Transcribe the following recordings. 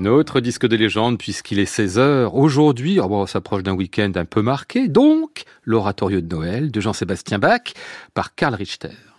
Notre disque de légende, puisqu'il est 16h. Aujourd'hui, oh on s'approche d'un week-end un peu marqué, donc l'oratorio de Noël de Jean-Sébastien Bach par Karl Richter.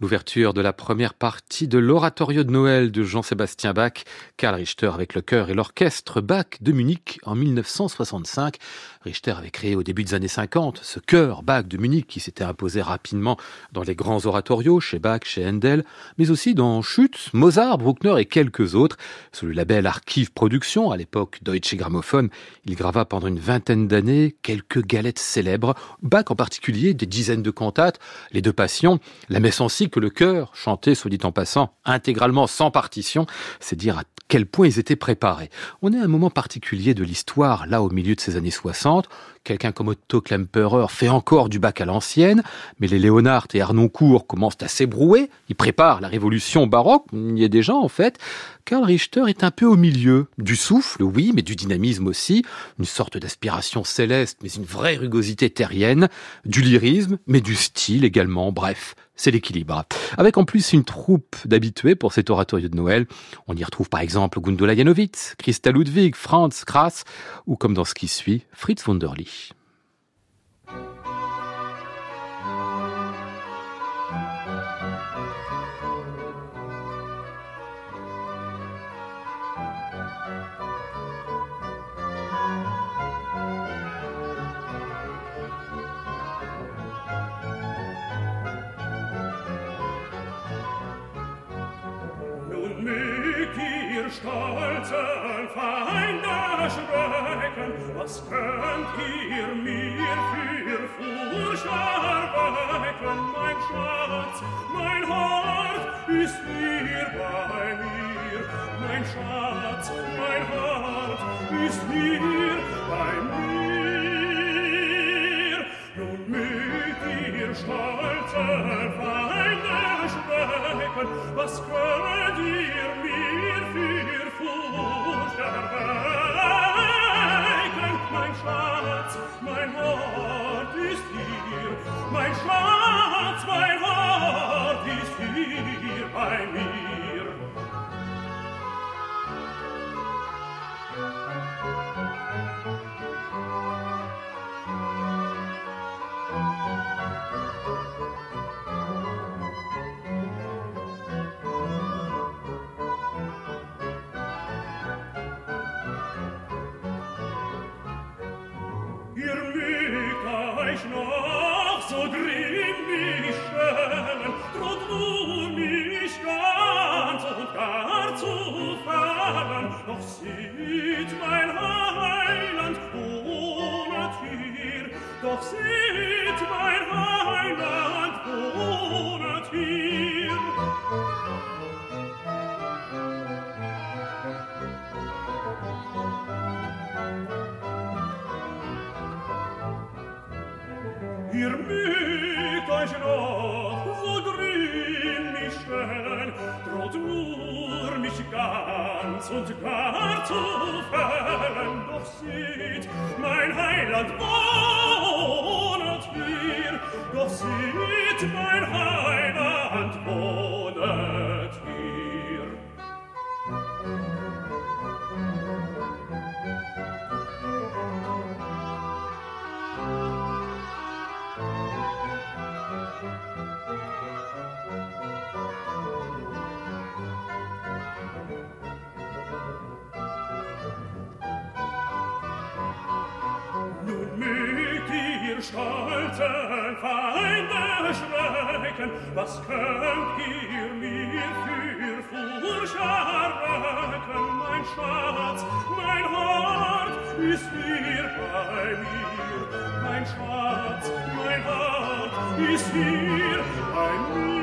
L'ouverture de la première partie de l'oratorio de Noël de Jean-Sébastien Bach, Karl Richter avec le chœur et l'orchestre Bach de Munich en 1965. Richter avait créé au début des années 50 ce chœur Bach de Munich qui s'était imposé rapidement dans les grands oratorios chez Bach, chez Handel, mais aussi dans Schütz, Mozart, Bruckner et quelques autres. Sous le label Archive Production, à l'époque Deutsche Grammophon, il grava pendant une vingtaine d'années quelques galettes célèbres, Bach en particulier, des dizaines de cantates, les deux passions, la messe en que le chœur, chanté, soit dit en passant, intégralement sans partition, c'est dire à quel point ils étaient préparés. On est à un moment particulier de l'histoire, là au milieu de ces années 60. Quelqu'un comme Otto Klemperer fait encore du bac à l'ancienne, mais les Léonard et Arnoncourt commencent à s'ébrouer. Ils préparent la révolution baroque, il y est déjà en fait. Karl Richter est un peu au milieu du souffle, oui, mais du dynamisme aussi, une sorte d'aspiration céleste, mais une vraie rugosité terrienne, du lyrisme, mais du style également, bref, c'est l'équilibre. Avec en plus une troupe d'habitués pour cet oratorio de Noël. On y retrouve par exemple Gundula Janowitz, Christa Ludwig, Franz Krass ou comme dans ce qui suit, Fritz Wunderlich. stolzen stand hier mir für Furcher weit mein Schatz, mein ist hier bei mir, mein Schatz, mein ist hier bei mir. Nun was könnt ihr mir für Furcht weit, mein Schwarz. nicht mein Heiland ohne Tier, doch seht mein Heiland. ganz und gar zu fällen, doch sieht, mein Heiland wohnet hier, doch sieht, mein Heiland wohnet im stolzen Feinde schrecken, was könnt ihr mir für Furcht erwecken? Mein Schatz, mein Hort ist hier bei mir, mein Schatz, mein Hort ist hier bei mir.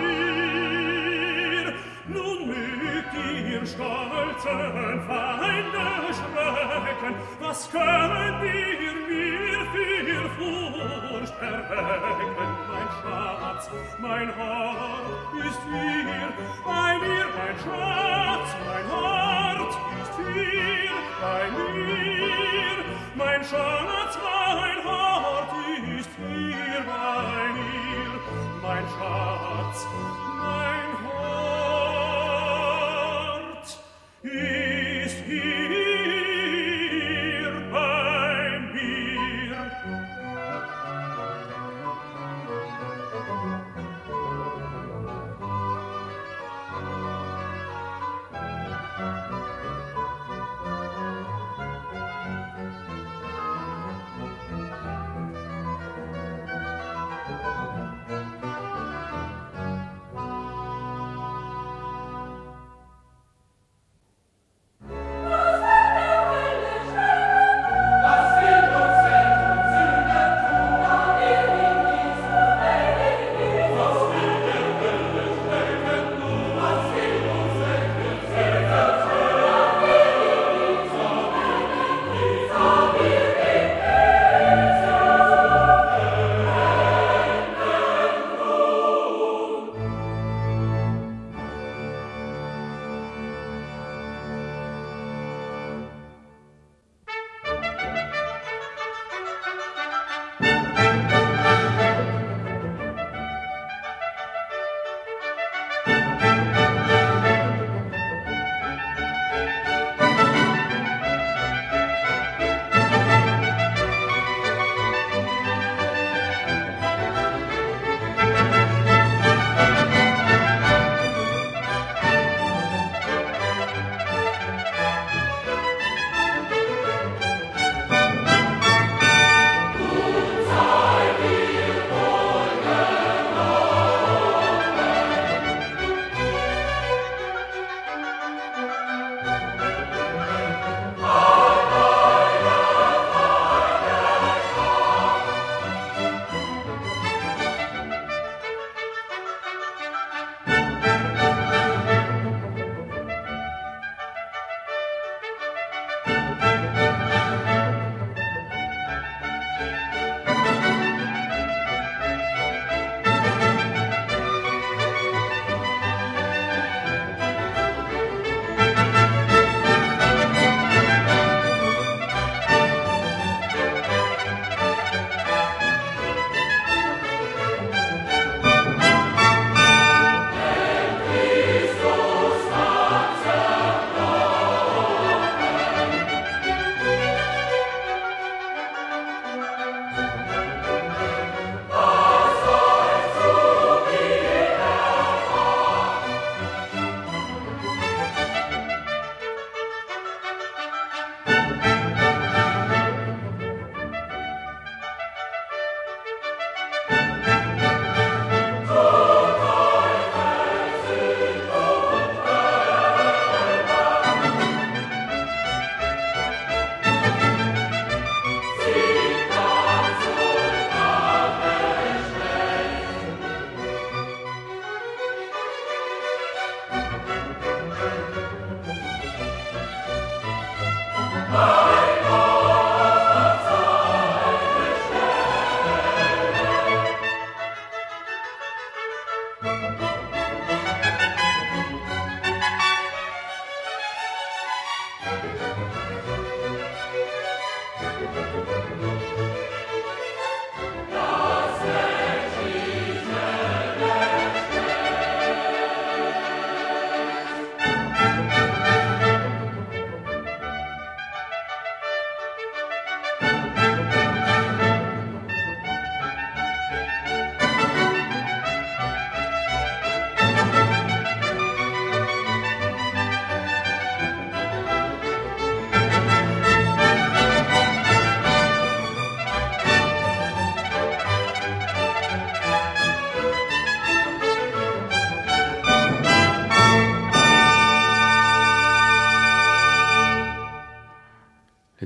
Stolzen Feinde schrecken, was könnt ihr mir für Furcht erwecken, mein Schatz, mein Hort ist hier bei mir, mein Schatz, mein Hort ist hier bei mir, mein Schatz, mein Hort ist hier bei mir, mein Schatz, mein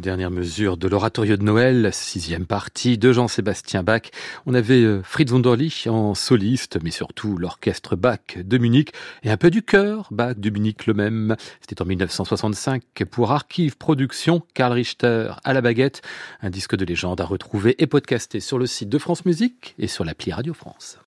dernière mesure de l'oratorio de Noël, sixième partie de Jean-Sébastien Bach. On avait euh, Fritz Wunderlich en soliste, mais surtout l'orchestre Bach de Munich et un peu du chœur Bach de Munich le même. C'était en 1965 pour Archive Production, Karl Richter à la baguette, un disque de légende à retrouver et podcasté sur le site de France Musique et sur l'appli Radio France.